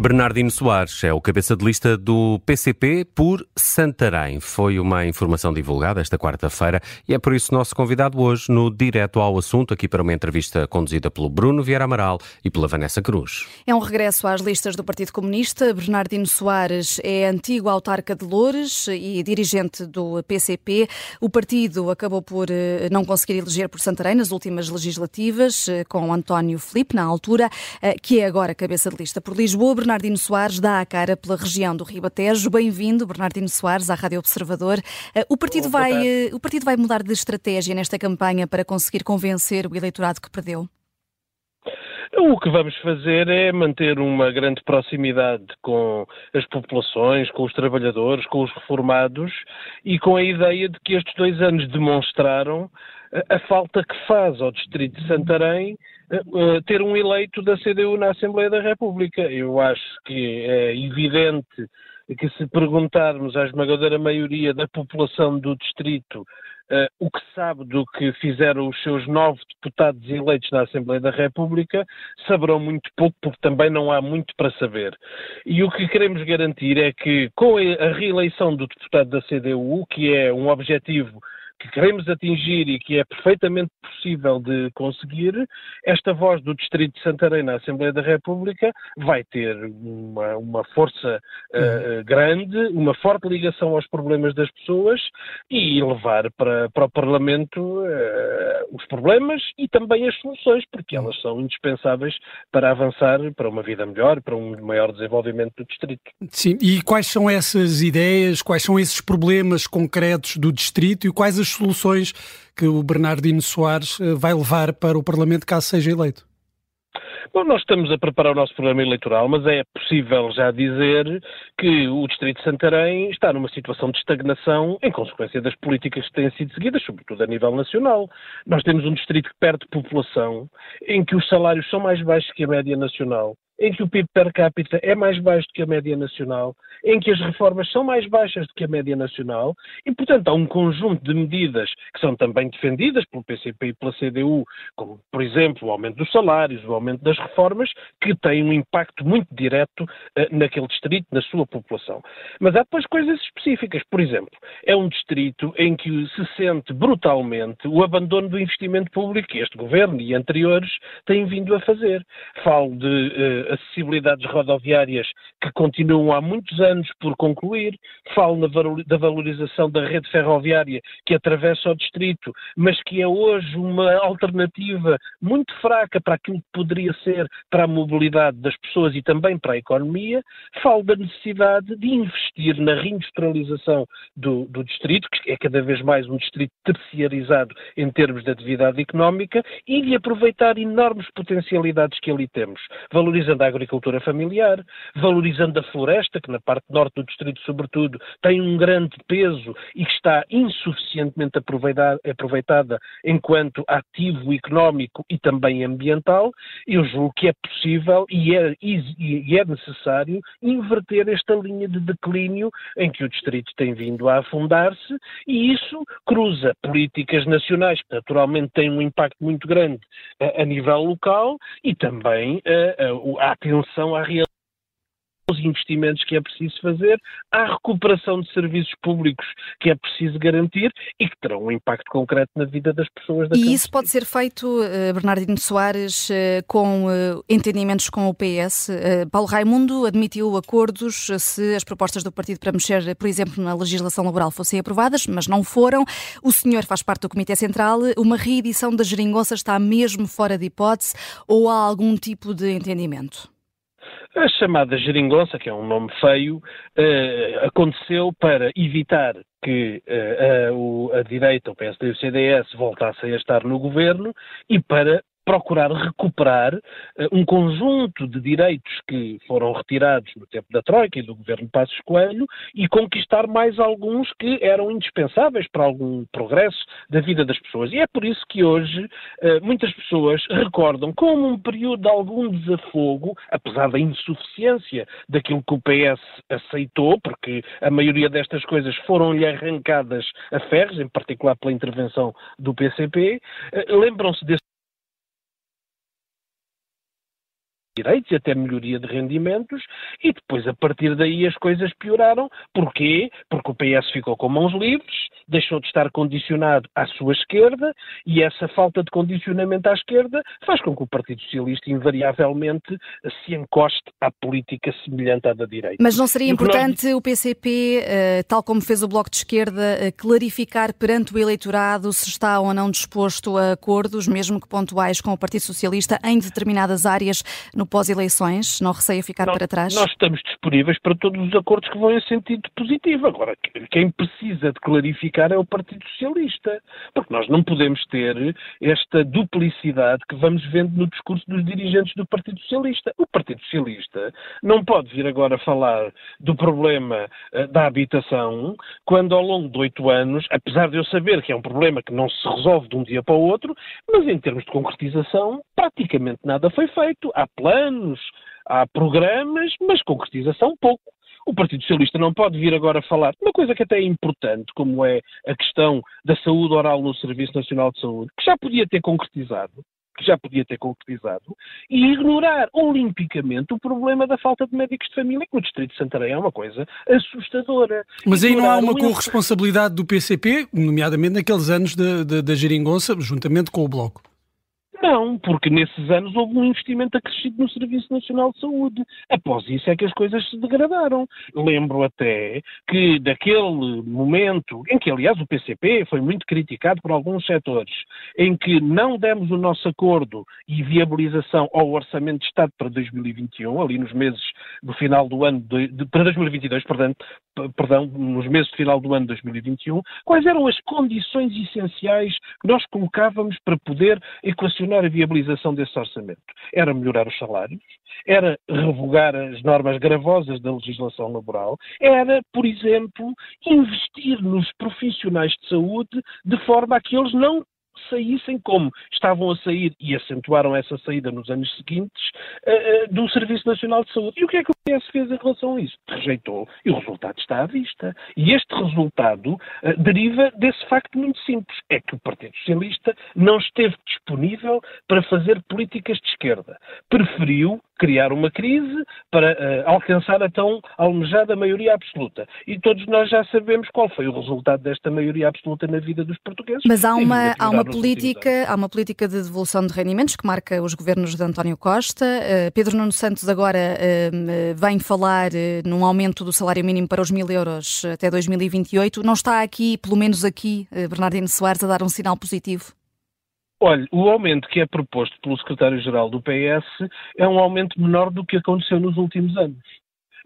Bernardino Soares é o cabeça de lista do PCP por Santarém. Foi uma informação divulgada esta quarta-feira e é por isso nosso convidado hoje no Direto ao Assunto, aqui para uma entrevista conduzida pelo Bruno Vieira Amaral e pela Vanessa Cruz. É um regresso às listas do Partido Comunista. Bernardino Soares é antigo autarca de Loures e dirigente do PCP. O partido acabou por eh, não conseguir eleger por Santarém nas últimas legislativas, eh, com António Filipe, na altura, eh, que é agora cabeça de lista por Lisboa. Bernardino Soares dá a cara pela região do Ribatejo. Bem-vindo, Bernardino Soares, à Rádio Observador. Eh, o partido, vai, eh, o partido vai mudar de estratégia nesta campanha para conseguir convencer o eleitorado que perdeu? O que vamos fazer é manter uma grande proximidade com as populações, com os trabalhadores, com os reformados e com a ideia de que estes dois anos demonstraram a falta que faz ao Distrito de Santarém uh, ter um eleito da CDU na Assembleia da República. Eu acho que é evidente que se perguntarmos à esmagadora maioria da população do Distrito Uh, o que sabe do que fizeram os seus nove deputados eleitos na Assembleia da República, saberão muito pouco, porque também não há muito para saber. E o que queremos garantir é que, com a reeleição do deputado da CDU, que é um objetivo que queremos atingir e que é perfeitamente possível de conseguir, esta voz do Distrito de Santarém na Assembleia da República vai ter uma, uma força uh, grande, uma forte ligação aos problemas das pessoas e levar para, para o Parlamento uh, os problemas e também as soluções, porque elas são indispensáveis para avançar para uma vida melhor, para um maior desenvolvimento do Distrito. Sim, e quais são essas ideias, quais são esses problemas concretos do Distrito e quais as soluções que o Bernardino Soares eh, vai levar para o Parlamento caso seja eleito? Bom, nós estamos a preparar o nosso programa eleitoral, mas é possível já dizer que o Distrito de Santarém está numa situação de estagnação em consequência das políticas que têm sido seguidas, sobretudo a nível nacional. Nós temos um distrito que perde população, em que os salários são mais baixos que a média nacional, em que o PIB per capita é mais baixo do que a média nacional, em que as reformas são mais baixas do que a média nacional, e, portanto, há um conjunto de medidas que são também defendidas pelo PCP e pela CDU, como, por exemplo, o aumento dos salários, o aumento das reformas, que têm um impacto muito direto uh, naquele distrito, na sua população. Mas há depois coisas específicas. Por exemplo, é um distrito em que se sente brutalmente o abandono do investimento público que este governo e anteriores têm vindo a fazer. Falo de uh, acessibilidades rodoviárias que continuam há muitos anos por concluir, falo da valorização da rede ferroviária que atravessa o distrito, mas que é hoje uma alternativa muito fraca para aquilo que poderia ser para a mobilidade das pessoas e também para a economia, falo da necessidade de investir na reindustrialização do, do distrito, que é cada vez mais um distrito terciarizado em termos de atividade económica, e de aproveitar enormes potencialidades que ali temos, valorizando a agricultura familiar, valorizando a floresta, que na parte norte do distrito, sobretudo, tem um grande peso e que está insuficientemente aproveitada enquanto ativo económico e também ambiental. Eu julgo que é possível e é, e é necessário inverter esta linha de declínio em que o distrito tem vindo a afundar-se e isso cruza políticas nacionais que naturalmente têm um impacto muito grande a, a nível local e também a, a, atenção à realidade os investimentos que é preciso fazer, à recuperação de serviços públicos que é preciso garantir e que terão um impacto concreto na vida das pessoas. E isso pode ser feito, eh, Bernardino Soares, eh, com eh, entendimentos com o PS. Paulo Raimundo admitiu acordos se as propostas do partido para mexer, por exemplo, na legislação laboral fossem aprovadas, mas não foram. O senhor faz parte do Comitê Central. Uma reedição da geringonça está mesmo fora de hipótese ou há algum tipo de entendimento? A chamada geringonça, que é um nome feio, eh, aconteceu para evitar que uh, a, a, direita, o PSD e o CDS voltassem a estar no governo e para procurar recuperar uh, um conjunto de direitos que foram retirados no tempo da Troika e do governo Passos Coelho e conquistar mais alguns que eram indispensáveis para algum progresso da vida das pessoas. E é por isso que hoje uh, muitas pessoas recordam como um período de algum desafogo, apesar da insuficiência daquilo que o PS aceitou, porque a maioria destas coisas foram-lhe arrancadas a ferros, em particular pela intervenção do PCP, uh, eh, lembram-se desse direitos e até melhoria de rendimentos, e depois a partir daí as coisas pioraram. Porquê? Porque o PS ficou com mãos livres, deixou de estar condicionado à sua esquerda, e essa falta de condicionamento à esquerda faz com que o Partido Socialista invariavelmente se encoste à política semelhante à da direita. Mas não seria importante nós... o PCP, eh, tal como fez o Bloco de Esquerda, eh, clarificar perante o eleitorado se está ou não disposto a acordos, mesmo que pontuais, com o Partido Socialista em determinadas áreas no pós-eleições? Não receia ficar nós, para trás? Nós estamos disponíveis para todos os acordos que vão em sentido positivo. Agora, quem precisa de clarificar é o Partido Socialista, porque nós não podemos ter esta duplicidade que vamos vendo no discurso dos dirigentes do Partido Socialista. O Partido Socialista não pode vir agora falar do problema uh, da habitação quando ao longo de oito anos, apesar de eu saber que é um problema que não se resolve de um dia para o outro, mas em termos de concretização, praticamente nada foi feito. Há planos, há programas, mas concretização pouco. O Partido Socialista não pode vir agora falar de uma coisa que até é importante, como é a questão da saúde oral no Serviço Nacional de Saúde, que já podia ter concretizado, que já podia ter concretizado, e ignorar olimpicamente o problema da falta de médicos de família, que no Distrito de Santarém é uma coisa assustadora. Mas aí não há uma corresponsabilidade do PCP, nomeadamente naqueles anos da geringonça, juntamente com o Bloco? Não, porque nesses anos houve um investimento acrescido no Serviço Nacional de Saúde. Após isso é que as coisas se degradaram. Lembro até que daquele momento, em que aliás o PCP foi muito criticado por alguns setores, em que não demos o nosso acordo e viabilização ao Orçamento de Estado para 2021, ali nos meses do final do ano, de, de, para 2022, perdão, perdão, nos meses de final do ano de 2021, quais eram as condições essenciais que nós colocávamos para poder equacionar a viabilização desse orçamento? Era melhorar os salários, era revogar as normas gravosas da legislação laboral, era, por exemplo, investir nos profissionais de saúde de forma a que eles não saíssem como estavam a sair e acentuaram essa saída nos anos seguintes uh, uh, do Serviço Nacional de Saúde. E o que é que o PS fez em relação a isso? Rejeitou. E o resultado está à vista. E este resultado uh, deriva desse facto muito simples. É que o Partido Socialista não esteve disponível para fazer políticas de esquerda. Preferiu criar uma crise para uh, alcançar a tão almejada maioria absoluta. E todos nós já sabemos qual foi o resultado desta maioria absoluta na vida dos portugueses. Mas há uma, há uma política, há uma política de devolução de rendimentos que marca os governos de António Costa. Uh, Pedro Nuno Santos agora uh, vem falar num aumento do salário mínimo para os mil euros até 2028. Não está aqui, pelo menos aqui, Bernardino Soares, a dar um sinal positivo? Olha, o aumento que é proposto pelo secretário-geral do PS é um aumento menor do que aconteceu nos últimos anos.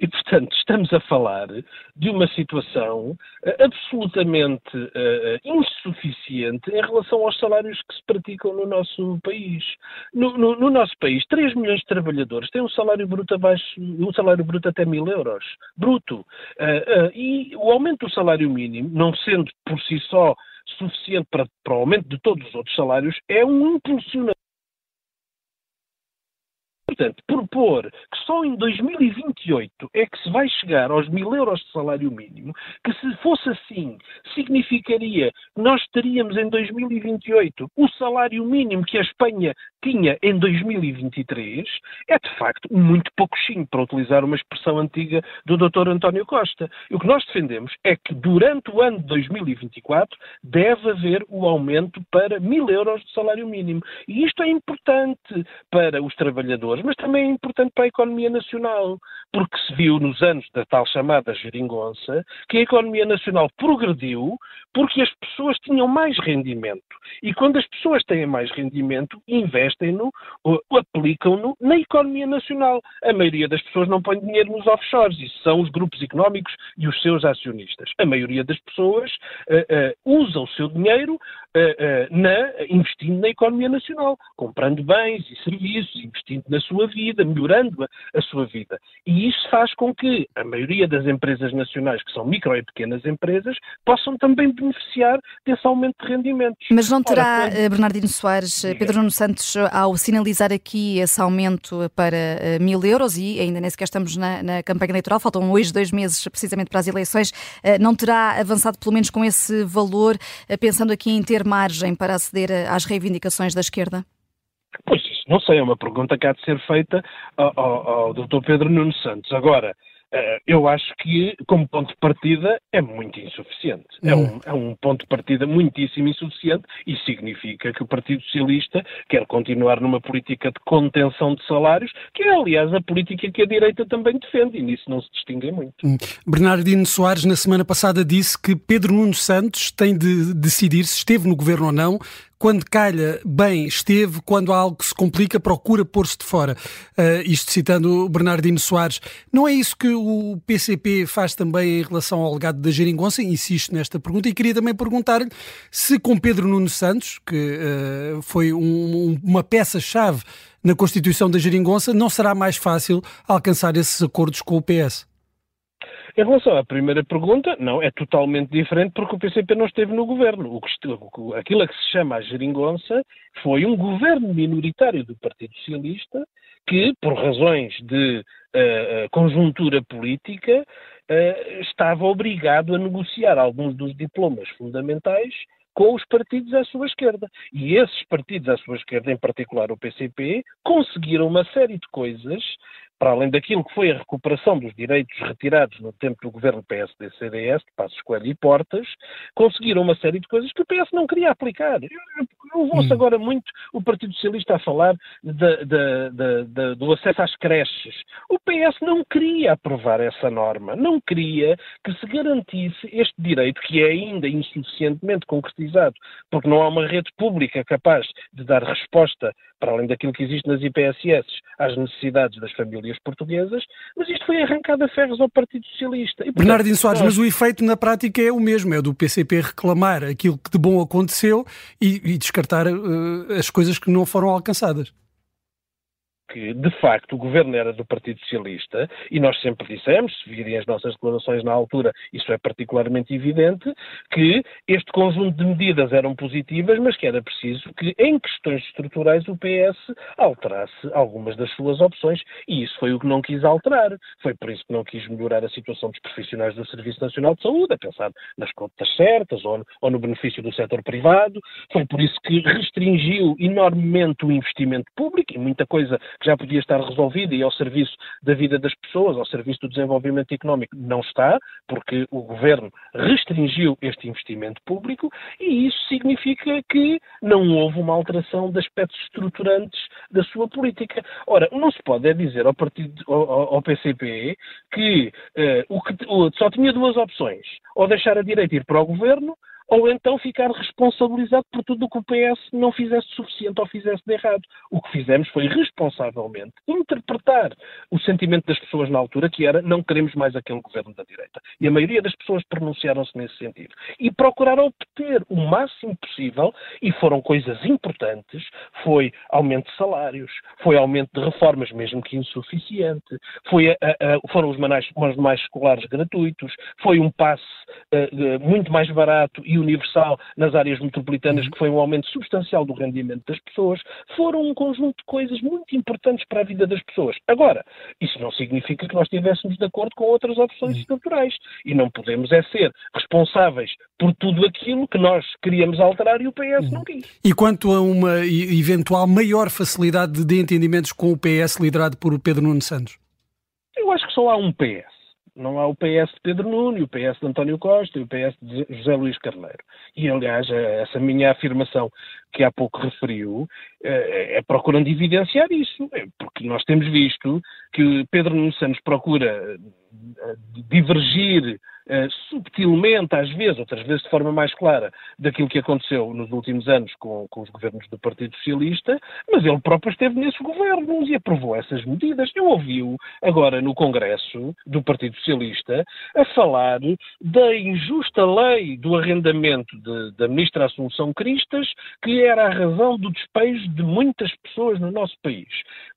E, portanto, estamos a falar de uma situação uh, absolutamente uh, insuficiente em relação aos salários que se praticam no nosso país. No, no, no, nosso país, 3 milhões de trabalhadores têm um salário bruto abaixo, um salário bruto até mil euros. Bruto. Uh, e o aumento do salário mínimo, não sendo por si só suficiente para, para o aumento de todos os outros salários, é um impulsionador Portanto, propor que só em 2028 é que se vai chegar aos mil euros de salário mínimo, que se fosse assim, significaria que nós teríamos em 2028 o salário mínimo que a Espanha tinha em 2023, é de facto muito pouquinho, para utilizar uma expressão antiga do Dr. António Costa. E o que nós defendemos é que durante o ano de 2024 deve haver o aumento para mil euros de salário mínimo. E isto é importante para os trabalhadores mas também é importante para a economia nacional, porque se viu nos anos da tal chamada geringonça que a economia nacional progrediu porque as pessoas tinham mais rendimento. E quando as pessoas têm mais rendimento, investem-no, aplicam-no na economia nacional. A maioria das pessoas não põe dinheiro nos offshores, isso são os grupos económicos e os seus acionistas. A maioria das pessoas uh, uh, usa o seu dinheiro na, investindo na economia nacional, comprando bens e serviços, investindo na sua vida, melhorando a, a sua vida. E isso faz com que a maioria das empresas nacionais, que são micro e pequenas empresas, possam também beneficiar desse aumento de rendimentos. Mas não terá, Ora, quando... Bernardino Soares, Diga. Pedro Nuno Santos, ao sinalizar aqui esse aumento para mil euros, e ainda nem sequer estamos na, na campanha eleitoral, faltam hoje dois meses precisamente para as eleições, não terá avançado pelo menos com esse valor, pensando aqui em ter margem para aceder às reivindicações da esquerda? Pois não sei, é uma pergunta que há de ser feita ao, ao, ao Dr. Pedro Nuno Santos. Agora, eu acho que, como ponto de partida, é muito insuficiente. É, um, é um ponto de partida muitíssimo insuficiente e significa que o Partido Socialista quer continuar numa política de contenção de salários, que é, aliás, a política que a direita também defende, e nisso não se distingue muito. Hum. Bernardino Soares, na semana passada, disse que Pedro Nuno Santos tem de decidir se esteve no governo ou não quando calha, bem esteve, quando há algo que se complica, procura pôr-se de fora. Uh, isto citando o Bernardino Soares. Não é isso que o PCP faz também em relação ao legado da Geringonça? Insisto nesta pergunta e queria também perguntar-lhe se com Pedro Nuno Santos, que uh, foi um, uma peça-chave na constituição da Geringonça, não será mais fácil alcançar esses acordos com o PS? Em relação à primeira pergunta, não, é totalmente diferente porque o PCP não esteve no governo. O que, aquilo a que se chama a geringonça foi um governo minoritário do Partido Socialista que, por razões de uh, conjuntura política, uh, estava obrigado a negociar alguns dos diplomas fundamentais com os partidos à sua esquerda. E esses partidos à sua esquerda, em particular o PCP, conseguiram uma série de coisas para além daquilo que foi a recuperação dos direitos retirados no tempo do governo PSD-CDS, de Passos Coelho e Portas, conseguiram uma série de coisas que o PS não queria aplicar. Eu, eu, ouço hum. agora muito o Partido Socialista a falar de, de, de, do acesso às creches. O PS não queria aprovar essa norma, não queria que se garantisse este direito, que é ainda insuficientemente concretizado, porque não há uma rede pública capaz de dar resposta, para além daquilo que existe nas IPSS, às necessidades das famílias portuguesas, mas isto foi arrancado a ferros ao Partido Socialista. E, portanto, Bernardino Soares, nós... mas o efeito na prática é o mesmo, é do PCP reclamar aquilo que de bom aconteceu e, e descartar uh, as coisas que não foram alcançadas que, de facto, o governo era do Partido Socialista, e nós sempre dissemos, se virem as nossas declarações na altura, isso é particularmente evidente, que este conjunto de medidas eram positivas, mas que era preciso que, em questões estruturais, o PS alterasse algumas das suas opções, e isso foi o que não quis alterar. Foi por isso que não quis melhorar a situação dos profissionais do Serviço Nacional de Saúde, a pensar nas contas certas ou, ou no benefício do setor privado. Foi por isso que restringiu enormemente o investimento público, e muita coisa que já podia estar resolvida e ao serviço da vida das pessoas, ao serviço do desenvolvimento económico, não está, porque o governo restringiu este investimento público e isso significa que não houve uma alteração de aspectos estruturantes da sua política. Ora, não se pode é dizer ao, partido, ao, ao PCP que, uh, o que o, só tinha duas opções, ou deixar a direita ir para o governo ou então ficar responsabilizado por tudo o que o PS não fizesse suficiente ou fizesse de errado. O que fizemos foi responsavelmente interpretar o sentimento das pessoas na altura, que era não queremos mais aquele governo da direita. E a maioria das pessoas pronunciaram-se nesse sentido. E procuraram obter o máximo possível, e foram coisas importantes, foi aumento de salários, foi aumento de reformas, mesmo que insuficiente, foi foram os mais escolares gratuitos, foi um passe uh, muito mais barato e universal nas áreas metropolitanas, uhum. que foi um aumento substancial do rendimento das pessoas, foram um conjunto de coisas muito importantes para a vida das pessoas. Agora, isso não significa que nós estivéssemos de acordo com outras opções estruturais. E não podemos é ser responsáveis por tudo aquilo que nós queríamos alterar e o PS não quis. E quanto a uma eventual maior facilidade de entendimentos com o PS liderado por Pedro Nuno Santos? Eu acho que só há um PS. Não há o PS de Pedro Nuno, o PS de António Costa e o PS de José Luís Carneiro. E, aliás, é essa minha afirmação que há pouco referiu é, é procurando evidenciar isso, é, porque nós temos visto que Pedro Nuno Santos procura eh, divergir uh, subtilmente, às vezes, outras vezes de forma mais clara, daquilo que aconteceu nos últimos anos com, com, os governos do Partido Socialista, mas ele próprio esteve nesses governos e aprovou essas medidas. Eu ouvi-o agora no Congresso do Partido Socialista a falar da injusta lei do arrendamento de, da ministra Assunção Cristas, que era a razão do despejo de muitas pessoas no nosso país.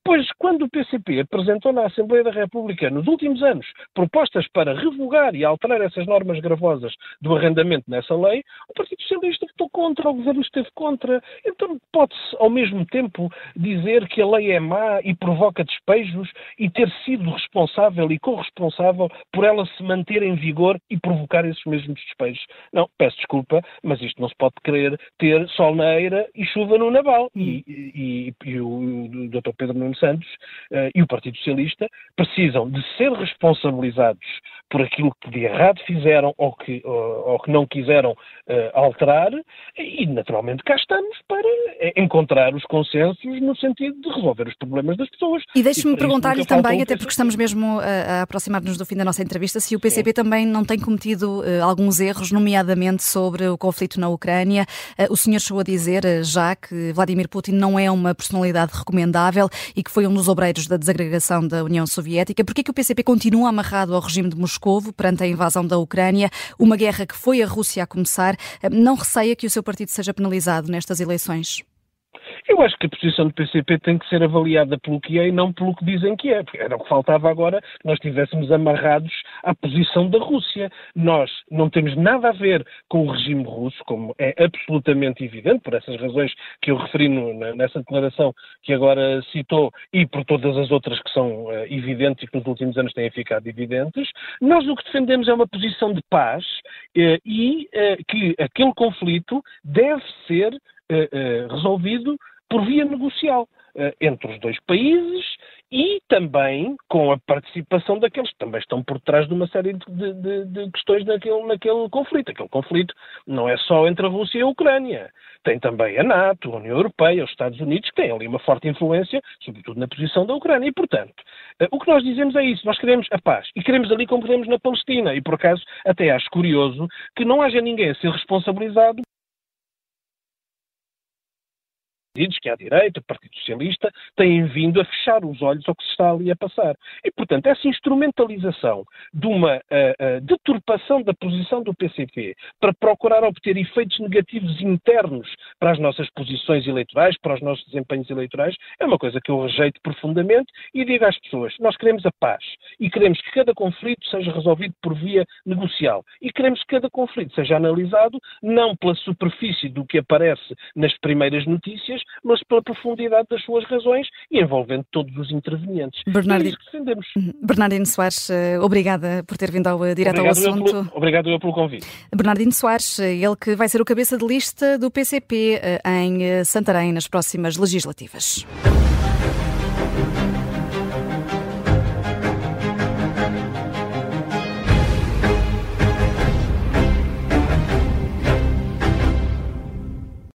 Pois, quando o PCP apresentou na Assembleia da República, nos últimos anos, propostas para revogar e alterar essas normas gravosas do arrendamento nessa lei, o Partido Socialista votou contra, o Governo esteve contra. Então pode-se, ao mesmo tempo, dizer que a lei é má e provoca despejos e ter sido responsável e corresponsável por ela se manter em vigor e provocar esses mesmos despejos. Não, peço desculpa, mas isto não se pode querer ter sol na eira e chuva no naval. E, e, e o, o Dr. Pedro Nuno Santos uh, e o Partido Socialista precisam de ser responsabilizados por aquilo que de errado fizeram ou que, ou, ou que não quiseram uh, alterar e, naturalmente, cá estamos para encontrar os consensos no sentido de resolver os problemas das pessoas. E deixe-me perguntar-lhe também, até porque estamos mesmo a, a aproximar-nos do fim da nossa entrevista, se o PCP Sim. também não tem cometido uh, alguns erros, nomeadamente sobre o conflito na Ucrânia. O senhor chegou a dizer já que Vladimir Putin não é uma personalidade recomendável e que foi um dos obreiros da desagregação da União Soviética. Por que é que o PCP continua amarrado ao regime de? Moscovo perante a invasão da Ucrânia, uma guerra que foi a Rússia a começar. Não receia que o seu partido seja penalizado nestas eleições? Eu acho que a posição do PCP tem que ser avaliada pelo que é e não pelo que dizem que é. Era o que faltava agora nós estivéssemos amarrados à posição da Rússia. Nós não temos nada a ver com o regime russo, como é absolutamente evidente, por essas razões que eu referi no, nessa declaração que agora citou e por todas as outras que são uh, evidentes e que nos últimos anos têm ficado evidentes. Nós o que defendemos é uma posição de paz uh, e uh, que aquele conflito deve ser resolvido por via negocial eh, entre os dois países e também com a participação daqueles que também estão por trás de uma série de, de, de, questões naquele, naquele conflito. Aquele conflito não é só entre a Rússia e a Ucrânia. Tem também a NATO, a União Europeia, os Estados Unidos, que têm ali uma forte influência, sobretudo na posição da Ucrânia. E, portanto, eh, o que nós dizemos é isso. Nós queremos a paz. E queremos ali como queremos na Palestina. E, por acaso, até acho curioso que não haja ninguém a ser responsabilizado partidos, que é a direita, o Partido Socialista, têm vindo a fechar os olhos ao que se está ali a passar. E, portanto, essa instrumentalização de uma uh, uh, deturpação da posição do PCP para procurar obter efeitos negativos internos para as nossas posições eleitorais, para os nossos desempenhos eleitorais, é uma coisa que eu rejeito profundamente e digo às pessoas: nós queremos a paz e queremos que cada conflito seja resolvido por via negocial e queremos que cada conflito seja analisado não pela superfície do que aparece nas primeiras notícias, mas pela profundidade das suas razões e envolvendo todos os intervenientes. Bernardino, é isso que defendemos. Uhum. Bernardino Soares, eh, obrigada por ter vindo ao, eh, direto obrigado ao assunto. Eu pelo, obrigado eu pelo convite. Bernardino Soares, eh, ele que vai ser o cabeça de lista do PCP em Santarém nas próximas legislativas.